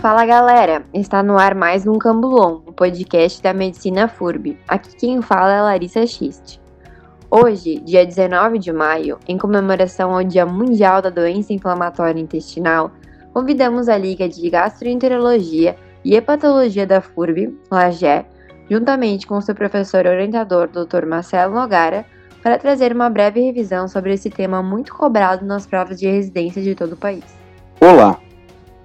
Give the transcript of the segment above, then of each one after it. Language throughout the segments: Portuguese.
Fala galera, está no ar mais um Cambulon, o podcast da Medicina FURB. Aqui quem fala é Larissa Schist. Hoje, dia 19 de maio, em comemoração ao Dia Mundial da Doença Inflamatória Intestinal, convidamos a Liga de Gastroenterologia e Hepatologia da FURB, LAGE, juntamente com seu professor orientador, Dr. Marcelo Nogara, para trazer uma breve revisão sobre esse tema muito cobrado nas provas de residência de todo o país. Olá,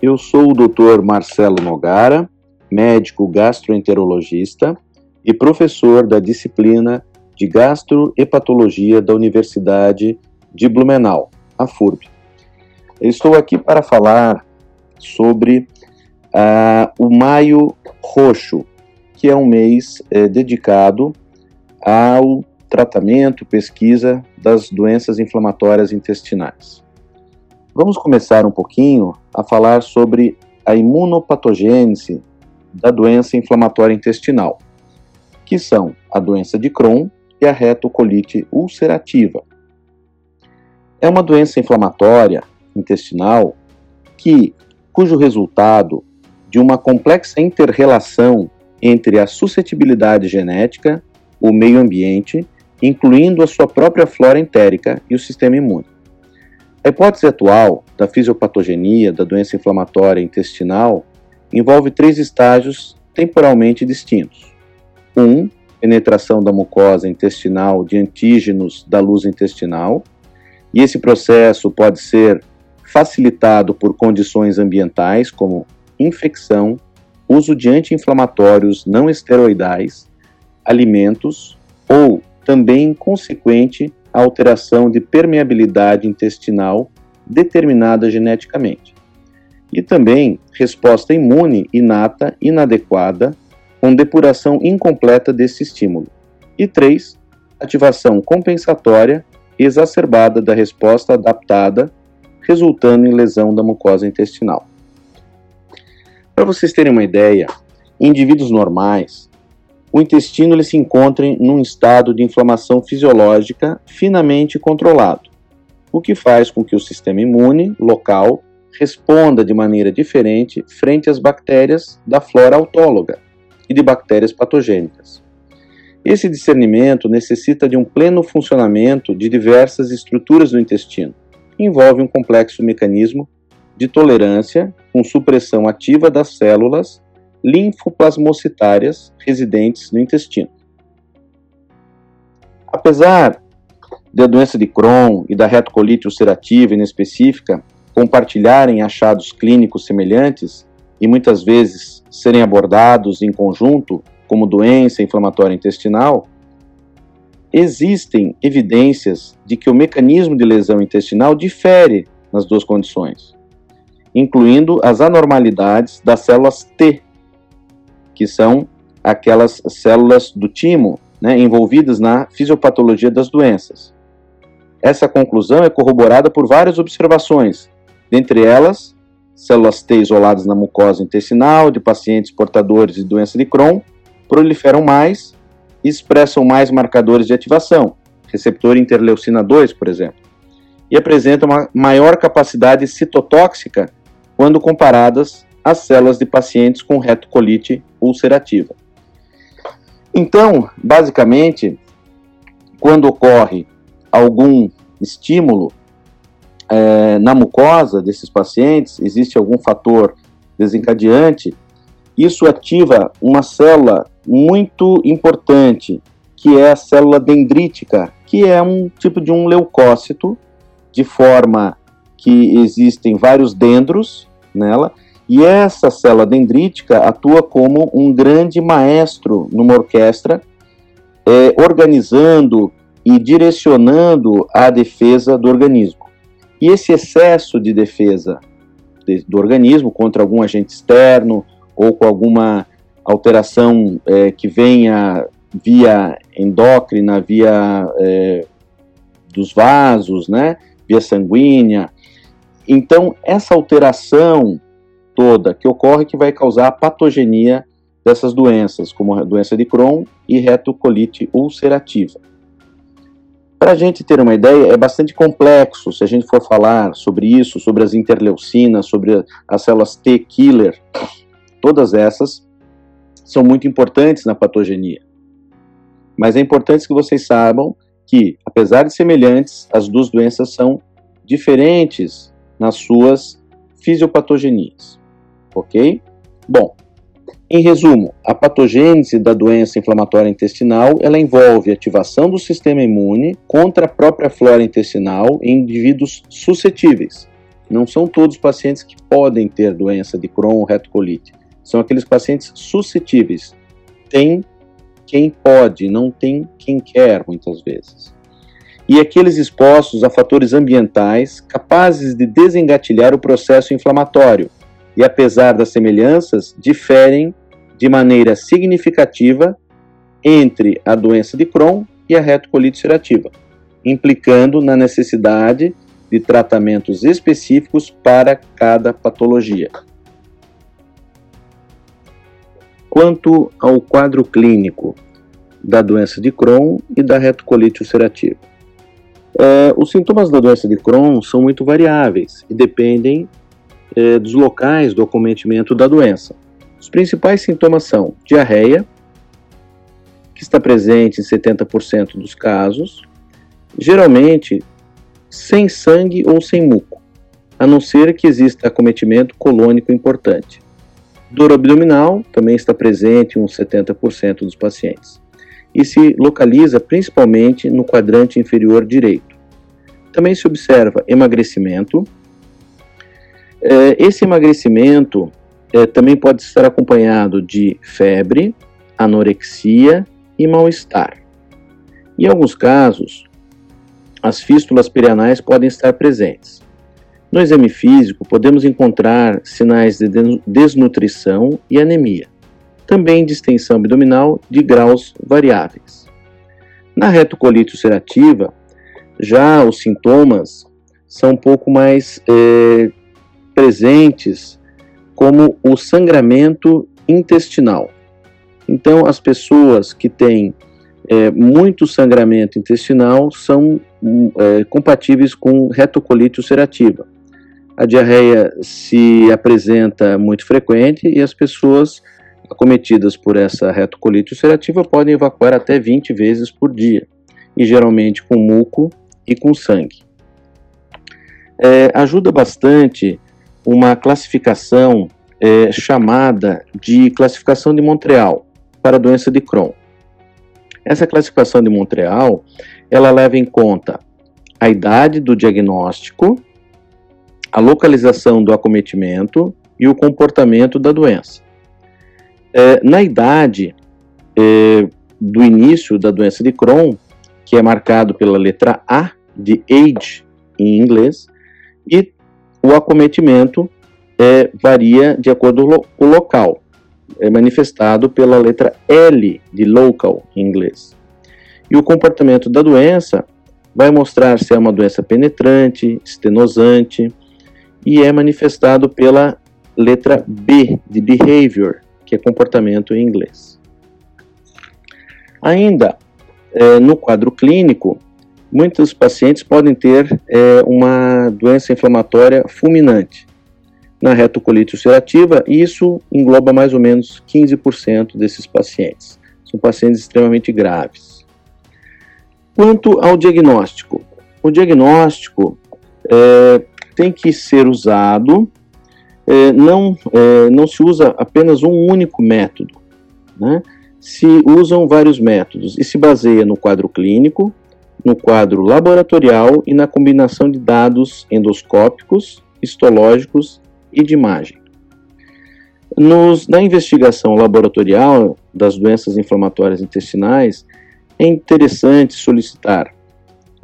eu sou o Dr. Marcelo Nogara, médico gastroenterologista e professor da disciplina de gastrohepatologia da Universidade de Blumenau, a FURB. estou aqui para falar sobre uh, o Maio Roxo, que é um mês eh, dedicado ao tratamento, pesquisa das doenças inflamatórias intestinais. Vamos começar um pouquinho a falar sobre a imunopatogênese da doença inflamatória intestinal, que são a doença de Crohn e a retocolite ulcerativa. É uma doença inflamatória intestinal que cujo resultado de uma complexa interrelação entre a suscetibilidade genética, o meio ambiente, incluindo a sua própria flora entérica e o sistema imune. A hipótese atual da fisiopatogenia da doença inflamatória intestinal envolve três estágios temporalmente distintos. Um, penetração da mucosa intestinal de antígenos da luz intestinal, e esse processo pode ser facilitado por condições ambientais como infecção, uso de anti-inflamatórios não esteroidais, alimentos ou também consequente alteração de permeabilidade intestinal determinada geneticamente. E também resposta imune inata inadequada com depuração incompleta desse estímulo. E 3. Ativação compensatória exacerbada da resposta adaptada, resultando em lesão da mucosa intestinal. Para vocês terem uma ideia, em indivíduos normais, o intestino ele se encontra num estado de inflamação fisiológica finamente controlado, o que faz com que o sistema imune local responda de maneira diferente frente às bactérias da flora autóloga e de bactérias patogênicas. Esse discernimento necessita de um pleno funcionamento de diversas estruturas do intestino. Envolve um complexo mecanismo de tolerância com supressão ativa das células linfoplasmocitárias residentes no intestino. Apesar da doença de Crohn e da retocolite ulcerativa inespecífica compartilharem achados clínicos semelhantes e muitas vezes serem abordados em conjunto como doença inflamatória intestinal, existem evidências de que o mecanismo de lesão intestinal difere nas duas condições, incluindo as anormalidades das células T que são aquelas células do timo né, envolvidas na fisiopatologia das doenças. Essa conclusão é corroborada por várias observações, dentre elas, células T isoladas na mucosa intestinal de pacientes portadores de doença de Crohn proliferam mais e expressam mais marcadores de ativação, receptor interleucina 2, por exemplo, e apresentam uma maior capacidade citotóxica quando comparadas às células de pacientes com retocolite ulcerativa. Então, basicamente, quando ocorre algum estímulo é, na mucosa desses pacientes, existe algum fator desencadeante, isso ativa uma célula muito importante, que é a célula dendrítica, que é um tipo de um leucócito, de forma que existem vários dendros nela, e essa célula dendrítica atua como um grande maestro numa orquestra, é, organizando e direcionando a defesa do organismo. E esse excesso de defesa de, do organismo contra algum agente externo ou com alguma alteração é, que venha via endócrina, via é, dos vasos, né, via sanguínea. Então, essa alteração toda que ocorre que vai causar patogenia dessas doenças, como a doença de Crohn e retocolite ulcerativa. Para a gente ter uma ideia, é bastante complexo se a gente for falar sobre isso, sobre as interleucinas, sobre as células T killer. Todas essas são muito importantes na patogenia. Mas é importante que vocês saibam que, apesar de semelhantes, as duas doenças são diferentes nas suas fisiopatogenias. Ok? Bom, em resumo, a patogênese da doença inflamatória intestinal ela envolve ativação do sistema imune contra a própria flora intestinal em indivíduos suscetíveis. Não são todos os pacientes que podem ter doença de Crohn ou retocolite. São aqueles pacientes suscetíveis. Tem quem pode, não tem quem quer, muitas vezes. E aqueles expostos a fatores ambientais capazes de desengatilhar o processo inflamatório, e, apesar das semelhanças, diferem de maneira significativa entre a doença de Crohn e a retocolite ulcerativa, implicando na necessidade de tratamentos específicos para cada patologia. Quanto ao quadro clínico da doença de Crohn e da retocolite ulcerativa. Uh, os sintomas da doença de Crohn são muito variáveis e dependem eh, dos locais do acometimento da doença. Os principais sintomas são diarreia, que está presente em 70% dos casos, geralmente sem sangue ou sem muco, a não ser que exista acometimento colônico importante. Dor abdominal também está presente em uns 70% dos pacientes e se localiza principalmente no quadrante inferior direito. Também se observa emagrecimento, é, esse emagrecimento é, também pode estar acompanhado de febre, anorexia e mal-estar. Em alguns casos, as fístulas perianais podem estar presentes. No exame físico, podemos encontrar sinais de desnutrição e anemia, também distensão abdominal de graus variáveis. Na retocolite ulcerativa, já os sintomas são um pouco mais é, presentes como o sangramento intestinal. Então, as pessoas que têm é, muito sangramento intestinal são é, compatíveis com retocolite ulcerativa. A diarreia se apresenta muito frequente e as pessoas acometidas por essa retocolite ulcerativa podem evacuar até 20 vezes por dia, e geralmente com muco e com sangue. É, ajuda bastante uma classificação é, chamada de classificação de Montreal para a doença de Crohn. Essa classificação de Montreal, ela leva em conta a idade do diagnóstico, a localização do acometimento e o comportamento da doença. É, na idade é, do início da doença de Crohn, que é marcado pela letra A de age em inglês, e o acometimento é, varia de acordo com o local, é manifestado pela letra L de local em inglês. E o comportamento da doença vai mostrar se é uma doença penetrante, estenosante, e é manifestado pela letra B de behavior, é comportamento em inglês. Ainda é, no quadro clínico, muitos pacientes podem ter é, uma doença inflamatória fulminante na retocolite ulcerativa e isso engloba mais ou menos 15% desses pacientes. São pacientes extremamente graves. Quanto ao diagnóstico, o diagnóstico é, tem que ser usado, é, não, é, não se usa apenas um único método, né? se usam vários métodos e se baseia no quadro clínico, no quadro laboratorial e na combinação de dados endoscópicos, histológicos e de imagem. Nos, na investigação laboratorial das doenças inflamatórias intestinais, é interessante solicitar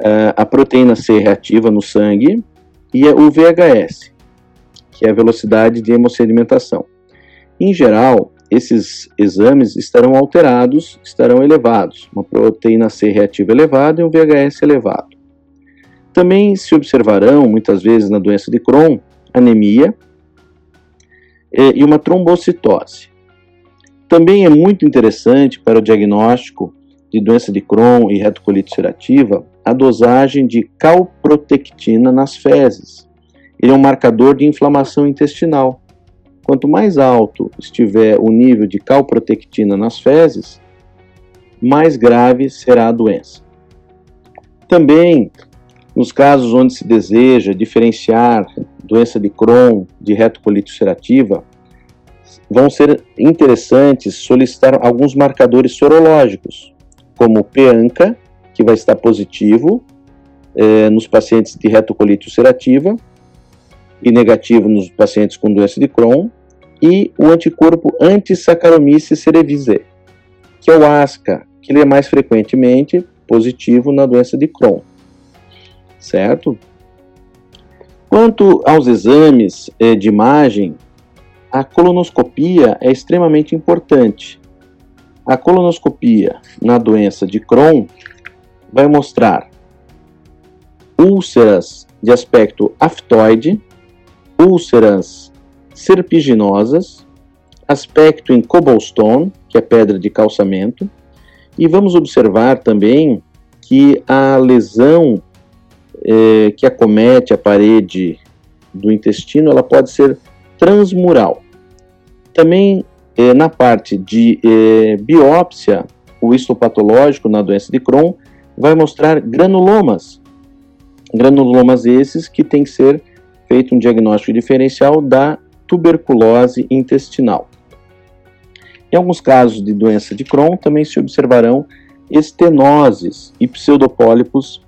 uh, a proteína C reativa no sangue e o VHS, que é a velocidade de hemossedimentação. Em geral, esses exames estarão alterados, estarão elevados, uma proteína C reativa elevada e um VHS elevado. Também se observarão, muitas vezes na doença de Crohn, anemia e uma trombocitose. também é muito interessante para o diagnóstico de doença de Crohn e retocolite ulcerativa a dosagem de calprotectina nas fezes. Ele é um marcador de inflamação intestinal. Quanto mais alto estiver o nível de calprotectina nas fezes, mais grave será a doença. Também, nos casos onde se deseja diferenciar doença de Crohn de retocolite ulcerativa, vão ser interessantes solicitar alguns marcadores sorológicos, como o PANCA, que vai estar positivo eh, nos pacientes de retocolite ulcerativa e negativo nos pacientes com doença de Crohn, e o anticorpo anti-Saccharomyces cerevisiae, que é o ASCA, que ele é mais frequentemente positivo na doença de Crohn. Certo? Quanto aos exames eh, de imagem, a colonoscopia é extremamente importante. A colonoscopia na doença de Crohn vai mostrar úlceras de aspecto aftoide, úlceras serpiginosas, aspecto em cobblestone, que é pedra de calçamento, e vamos observar também que a lesão é, que acomete a parede do intestino, ela pode ser transmural. Também é, na parte de é, biópsia, o histopatológico na doença de Crohn vai mostrar granulomas. Granulomas esses que tem que ser feito um diagnóstico diferencial da tuberculose intestinal. Em alguns casos de doença de Crohn também se observarão estenoses e pseudopólipos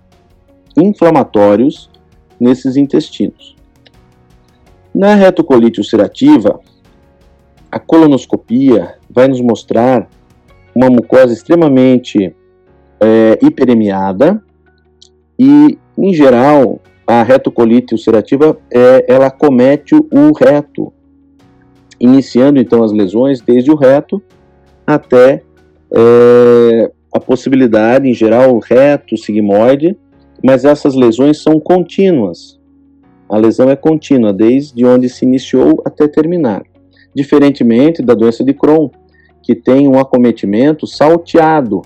inflamatórios nesses intestinos. Na retocolite ulcerativa, a colonoscopia vai nos mostrar uma mucosa extremamente é, hiperemiada e, em geral, a retocolite ulcerativa é, ela comete o reto, iniciando então as lesões desde o reto até é, a possibilidade, em geral, reto, sigmoide, mas essas lesões são contínuas. A lesão é contínua, desde onde se iniciou até terminar. Diferentemente da doença de Crohn, que tem um acometimento salteado,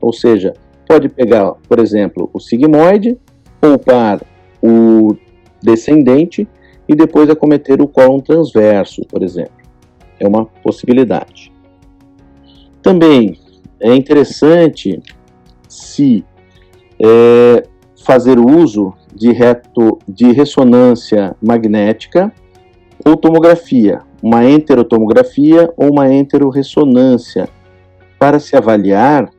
ou seja, pode pegar, por exemplo, o sigmoide, poupar o descendente e depois acometer o cólon transverso, por exemplo. É uma possibilidade. Também é interessante se é, fazer uso de, reto, de ressonância magnética ou tomografia, uma enterotomografia ou uma enteroressonância, para se avaliar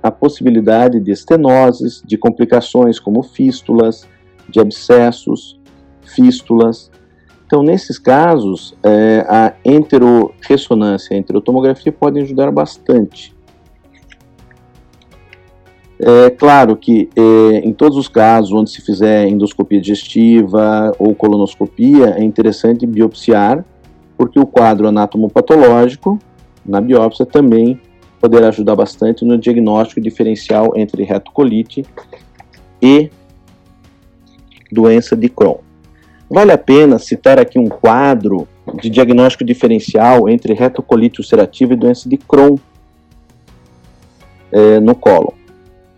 a possibilidade de estenoses, de complicações como fístulas, de abscessos, fístulas. Então, nesses casos, é, a enteroressonância a enterotomografia podem ajudar bastante. É claro que é, em todos os casos onde se fizer endoscopia digestiva ou colonoscopia, é interessante biopsiar, porque o quadro anatomopatológico na biópsia também poderá ajudar bastante no diagnóstico diferencial entre retocolite e doença de Crohn. Vale a pena citar aqui um quadro de diagnóstico diferencial entre retocolite ulcerativa e doença de Crohn é, no cólon.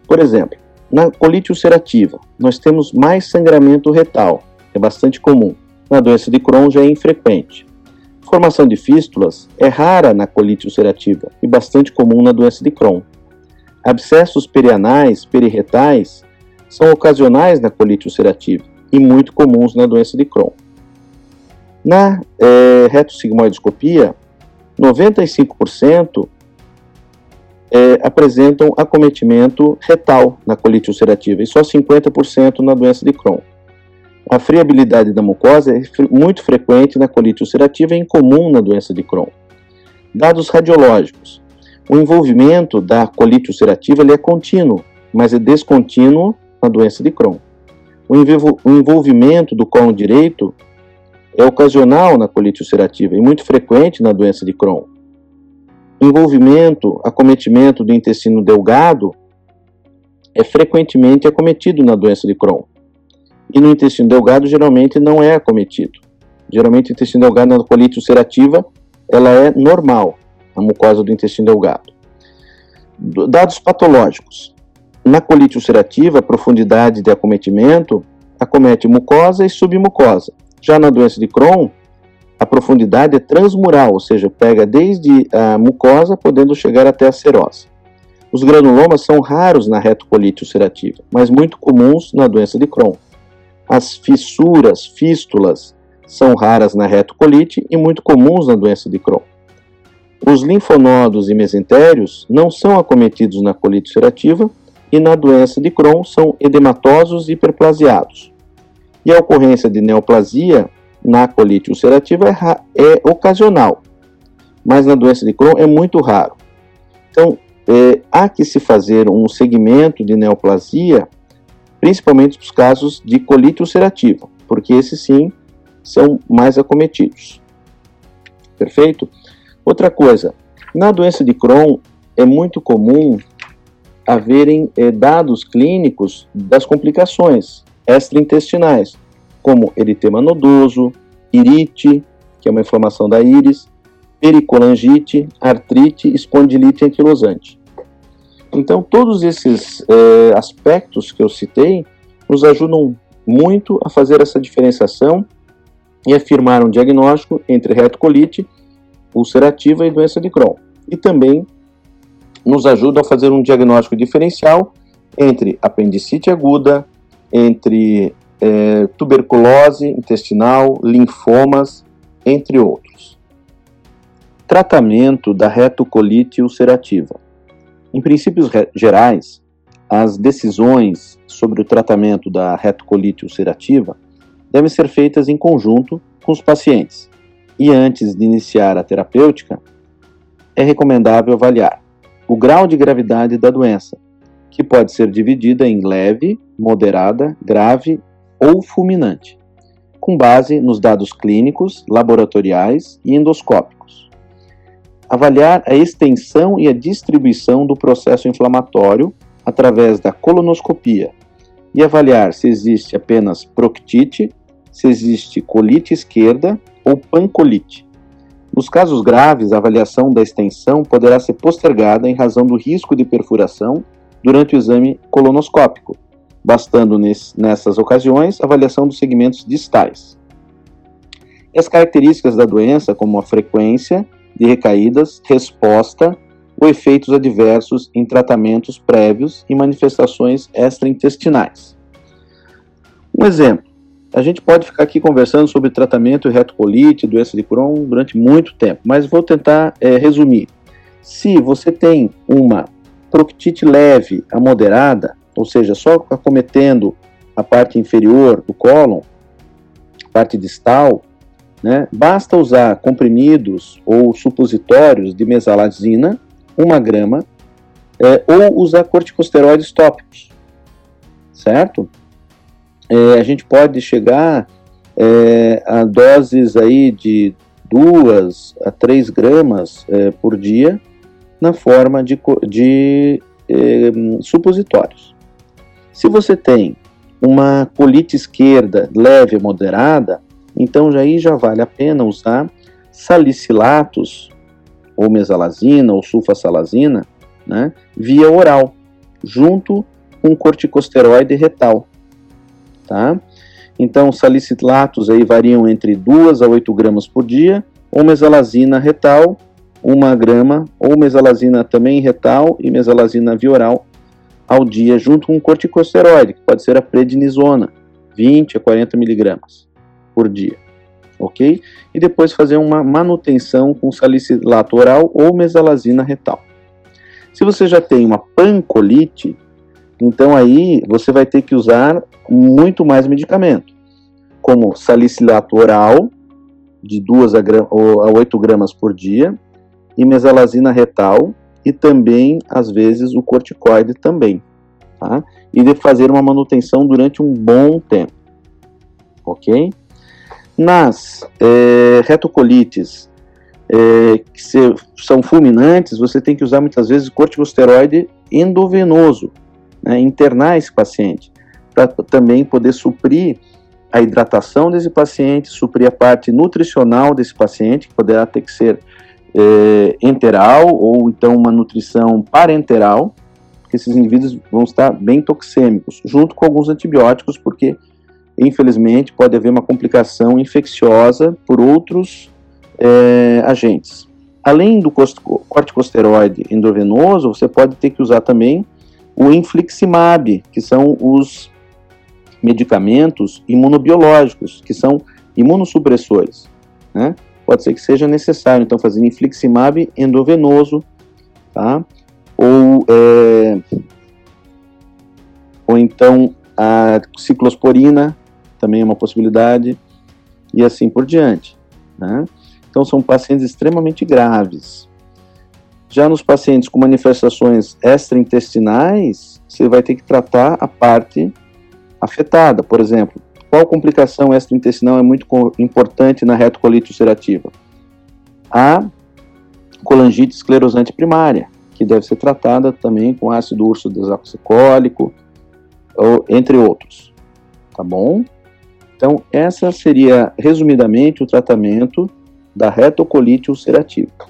Por exemplo, na colite ulcerativa, nós temos mais sangramento retal, é bastante comum. Na doença de Crohn já é infrequente. Formação de fístulas é rara na colite ulcerativa e bastante comum na doença de Crohn. Abscessos perianais, periretais, são ocasionais na colite ulcerativa e muito comuns na doença de Crohn. Na é, retossigmoidoscopia, 95% é, apresentam acometimento retal na colite ulcerativa e só 50% na doença de Crohn. A friabilidade da mucosa é muito frequente na colite ulcerativa e incomum na doença de Crohn. Dados radiológicos. O envolvimento da colite ulcerativa é contínuo, mas é descontínuo na doença de Crohn. O envolvimento do colo direito é ocasional na colite ulcerativa e muito frequente na doença de Crohn envolvimento, acometimento do intestino delgado é frequentemente acometido na doença de Crohn. E no intestino delgado geralmente não é acometido. Geralmente o intestino delgado na colite ulcerativa ela é normal. na mucosa do intestino delgado. Dados patológicos. Na colite ulcerativa, a profundidade de acometimento acomete mucosa e submucosa. Já na doença de Crohn, a profundidade é transmural, ou seja, pega desde a mucosa, podendo chegar até a serose. Os granulomas são raros na retocolite ulcerativa, mas muito comuns na doença de Crohn. As fissuras, fístulas, são raras na retocolite e muito comuns na doença de Crohn. Os linfonodos e mesentérios não são acometidos na colite ulcerativa e na doença de Crohn são edematosos hiperplasiados. E a ocorrência de neoplasia na colite ulcerativa é, é ocasional, mas na doença de Crohn é muito raro. Então, é, há que se fazer um segmento de neoplasia, principalmente nos casos de colite ulcerativa, porque esse sim são mais acometidos. Perfeito? Outra coisa, na doença de Crohn é muito comum haverem é, dados clínicos das complicações extraintestinais, como eritema nodoso, irite, que é uma inflamação da íris, pericolangite, artrite, espondilite anquilosante. Então, todos esses é, aspectos que eu citei nos ajudam muito a fazer essa diferenciação e afirmar um diagnóstico entre retocolite ulcerativa e doença de Crohn. E também nos ajuda a fazer um diagnóstico diferencial entre apendicite aguda, entre é, tuberculose intestinal, linfomas, entre outros. Tratamento da retocolite ulcerativa. Em princípios gerais, as decisões sobre o tratamento da retocolite ulcerativa devem ser feitas em conjunto com os pacientes. E antes de iniciar a terapêutica, é recomendável avaliar o grau de gravidade da doença, que pode ser dividida em leve, moderada, grave ou fulminante, com base nos dados clínicos, laboratoriais e endoscópicos. Avaliar a extensão e a distribuição do processo inflamatório através da colonoscopia e avaliar se existe apenas proctite se existe colite esquerda ou pancolite. Nos casos graves, a avaliação da extensão poderá ser postergada em razão do risco de perfuração durante o exame colonoscópico, bastando nessas ocasiões a avaliação dos segmentos distais. E as características da doença, como a frequência de recaídas, resposta ou efeitos adversos em tratamentos prévios e manifestações extraintestinais. Um exemplo: a gente pode ficar aqui conversando sobre tratamento retocolite, doença de Crohn durante muito tempo, mas vou tentar é, resumir. Se você tem uma proctite leve a moderada, ou seja, só acometendo a parte inferior do cólon, parte distal, né, basta usar comprimidos ou supositórios de mesalazina, uma grama, é, ou usar corticosteroides tópicos, certo? É, a gente pode chegar é, a doses aí de 2 a 3 gramas é, por dia na forma de, de é, supositórios. Se você tem uma colite esquerda leve e moderada, então já aí já vale a pena usar salicilatos ou mesalazina ou sulfasalazina né, via oral, junto com corticosteroide retal tá? Então, salicilatos aí variam entre 2 a 8 gramas por dia, ou mesalazina retal, 1 grama, ou mesalazina também retal e mesalazina vioral ao dia, junto com corticosteroide, que pode ser a prednisona, 20 a 40 miligramas por dia, ok? E depois fazer uma manutenção com salicilato oral ou mesalazina retal. Se você já tem uma pancolite, então aí você vai ter que usar muito mais medicamento, como salicilato oral, de 2 a, a 8 gramas por dia, e mesalazina retal, e também, às vezes, o corticoide também. Tá? E de fazer uma manutenção durante um bom tempo. Ok? Nas é, retocolites é, que se, são fulminantes, você tem que usar muitas vezes corticosteroide endovenoso, né, internar esse paciente para também poder suprir a hidratação desse paciente, suprir a parte nutricional desse paciente, que poderá ter que ser é, enteral ou então uma nutrição parenteral, porque esses indivíduos vão estar bem toxêmicos, junto com alguns antibióticos, porque infelizmente pode haver uma complicação infecciosa por outros é, agentes. Além do corticosteroide endovenoso, você pode ter que usar também o infliximab, que são os medicamentos imunobiológicos, que são imunossupressores. Né? Pode ser que seja necessário, então, fazer infliximab endovenoso, tá? ou, é, ou então a ciclosporina, também é uma possibilidade, e assim por diante. Né? Então, são pacientes extremamente graves. Já nos pacientes com manifestações extraintestinais, você vai ter que tratar a parte afetada. Por exemplo, qual complicação extraintestinal é muito importante na retocolite ulcerativa? A colangite esclerosante primária, que deve ser tratada também com ácido urso desoxicólico, ou, entre outros. Tá bom? Então, essa seria, resumidamente, o tratamento da retocolite ulcerativa.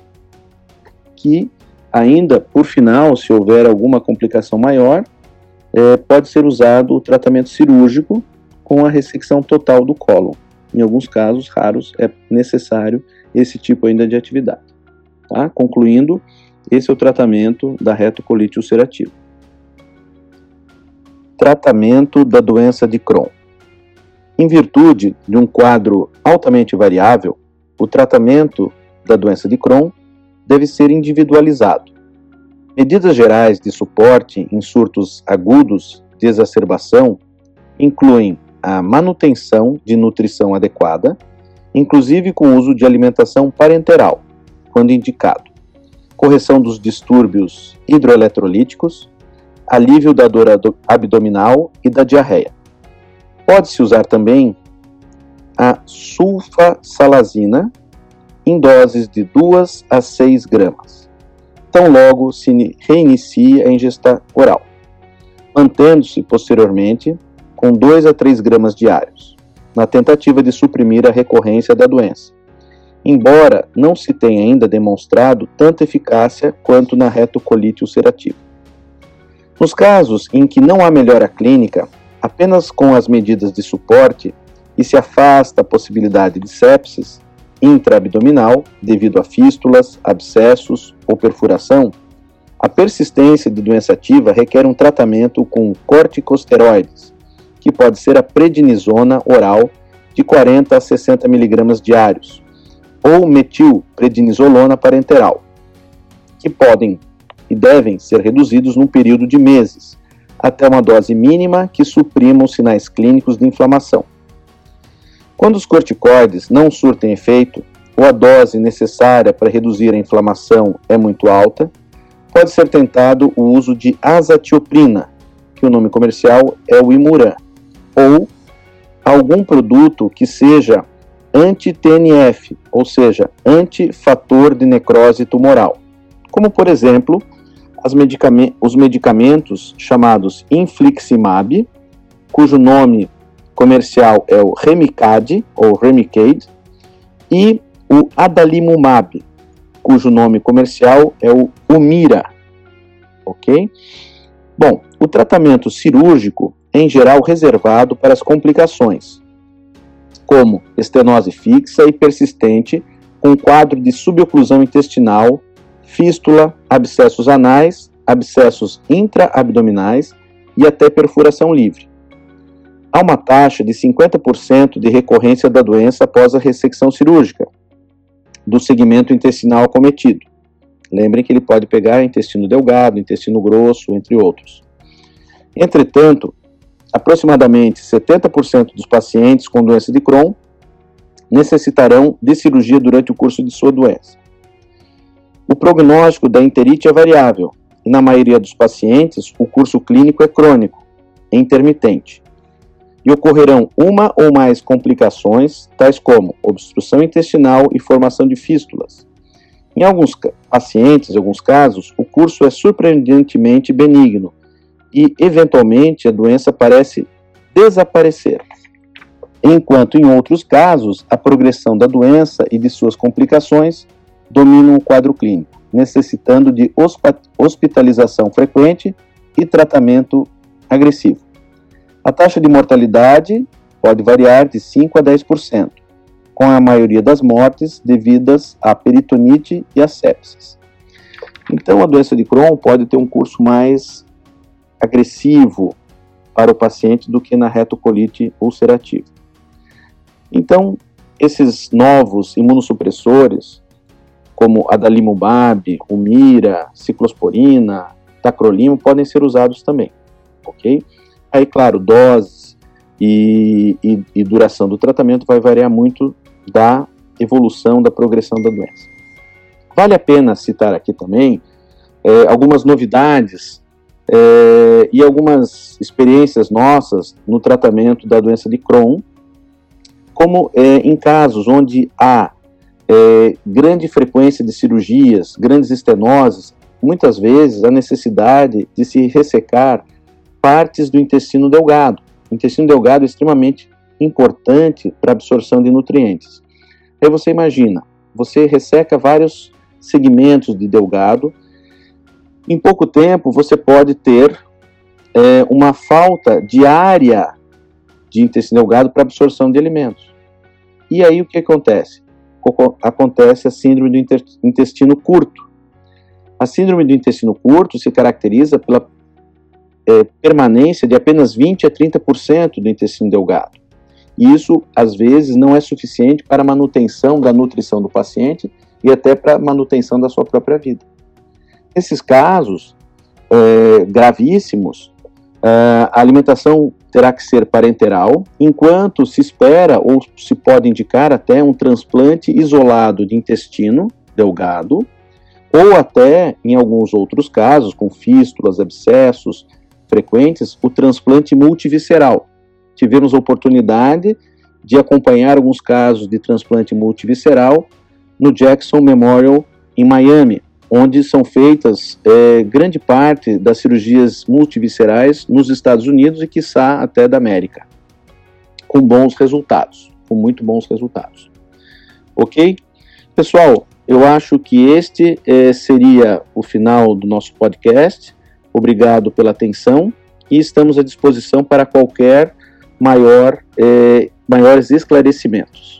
Que ainda, por final, se houver alguma complicação maior, é, pode ser usado o tratamento cirúrgico com a ressecção total do cólon. Em alguns casos raros é necessário esse tipo ainda de atividade. Tá? Concluindo, esse é o tratamento da retocolite ulcerativa. Tratamento da doença de Crohn. Em virtude de um quadro altamente variável, o tratamento da doença de Crohn deve ser individualizado. Medidas gerais de suporte em surtos agudos de exacerbação incluem a manutenção de nutrição adequada, inclusive com o uso de alimentação parenteral, quando indicado, correção dos distúrbios hidroeletrolíticos, alívio da dor abdominal e da diarreia. Pode-se usar também a sulfasalazina em doses de 2 a 6 gramas, tão logo se reinicie a ingesta oral, mantendo-se posteriormente com 2 a 3 gramas diários, na tentativa de suprimir a recorrência da doença, embora não se tenha ainda demonstrado tanta eficácia quanto na retocolite ulcerativa. Nos casos em que não há melhora clínica, apenas com as medidas de suporte e se afasta a possibilidade de sepsis intraabdominal devido a fístulas, abscessos ou perfuração, a persistência de doença ativa requer um tratamento com corticosteroides, que pode ser a prednisona oral de 40 a 60 mg diários, ou metilprednisolona parenteral, que podem e devem ser reduzidos num período de meses, até uma dose mínima que suprima os sinais clínicos de inflamação. Quando os corticoides não surtem efeito ou a dose necessária para reduzir a inflamação é muito alta, pode ser tentado o uso de azatioprina, que o nome comercial é o Imuran, ou algum produto que seja anti-TNF, ou seja, antifator de necrose tumoral, como por exemplo os medicamentos chamados infliximab, cujo nome comercial é o Remicade, ou Remicade, e o Adalimumab, cujo nome comercial é o Umira, ok? Bom, o tratamento cirúrgico é em geral reservado para as complicações, como estenose fixa e persistente, com quadro de suboclusão intestinal, fístula, abscessos anais, abscessos intraabdominais e até perfuração livre há uma taxa de 50% de recorrência da doença após a ressecção cirúrgica do segmento intestinal cometido. Lembrem que ele pode pegar intestino delgado, intestino grosso, entre outros. Entretanto, aproximadamente 70% dos pacientes com doença de Crohn necessitarão de cirurgia durante o curso de sua doença. O prognóstico da enterite é variável e, na maioria dos pacientes, o curso clínico é crônico, intermitente e ocorrerão uma ou mais complicações, tais como obstrução intestinal e formação de fístulas. Em alguns pacientes, em alguns casos, o curso é surpreendentemente benigno e, eventualmente, a doença parece desaparecer. Enquanto em outros casos, a progressão da doença e de suas complicações dominam o quadro clínico, necessitando de hospitalização frequente e tratamento agressivo. A taxa de mortalidade pode variar de 5 a 10%, com a maioria das mortes devidas à peritonite e à sepsis. Então, a doença de Crohn pode ter um curso mais agressivo para o paciente do que na retocolite ulcerativa. Então, esses novos imunossupressores, como adalimumab, umira, ciclosporina, tacrolimo, podem ser usados também, ok? Aí, claro, doses e, e, e duração do tratamento vai variar muito da evolução, da progressão da doença. Vale a pena citar aqui também é, algumas novidades é, e algumas experiências nossas no tratamento da doença de Crohn, como é, em casos onde há é, grande frequência de cirurgias, grandes estenoses, muitas vezes a necessidade de se ressecar partes do intestino delgado. O intestino delgado é extremamente importante para a absorção de nutrientes. Aí você imagina, você resseca vários segmentos de delgado, em pouco tempo você pode ter é, uma falta de área de intestino delgado para absorção de alimentos. E aí o que acontece? Acontece a síndrome do intestino curto. A síndrome do intestino curto se caracteriza pela é, permanência de apenas 20 a 30% do intestino delgado. Isso, às vezes, não é suficiente para a manutenção da nutrição do paciente e até para a manutenção da sua própria vida. Nesses casos é, gravíssimos, é, a alimentação terá que ser parenteral, enquanto se espera ou se pode indicar até um transplante isolado de intestino delgado, ou até, em alguns outros casos, com fístulas, abscessos frequentes, o transplante multivisceral. Tivemos a oportunidade de acompanhar alguns casos de transplante multivisceral no Jackson Memorial em Miami, onde são feitas é, grande parte das cirurgias multiviscerais nos Estados Unidos e, quiçá, até da América, com bons resultados, com muito bons resultados. Ok? Pessoal, eu acho que este é, seria o final do nosso podcast. Obrigado pela atenção e estamos à disposição para qualquer maior, é, maiores esclarecimentos.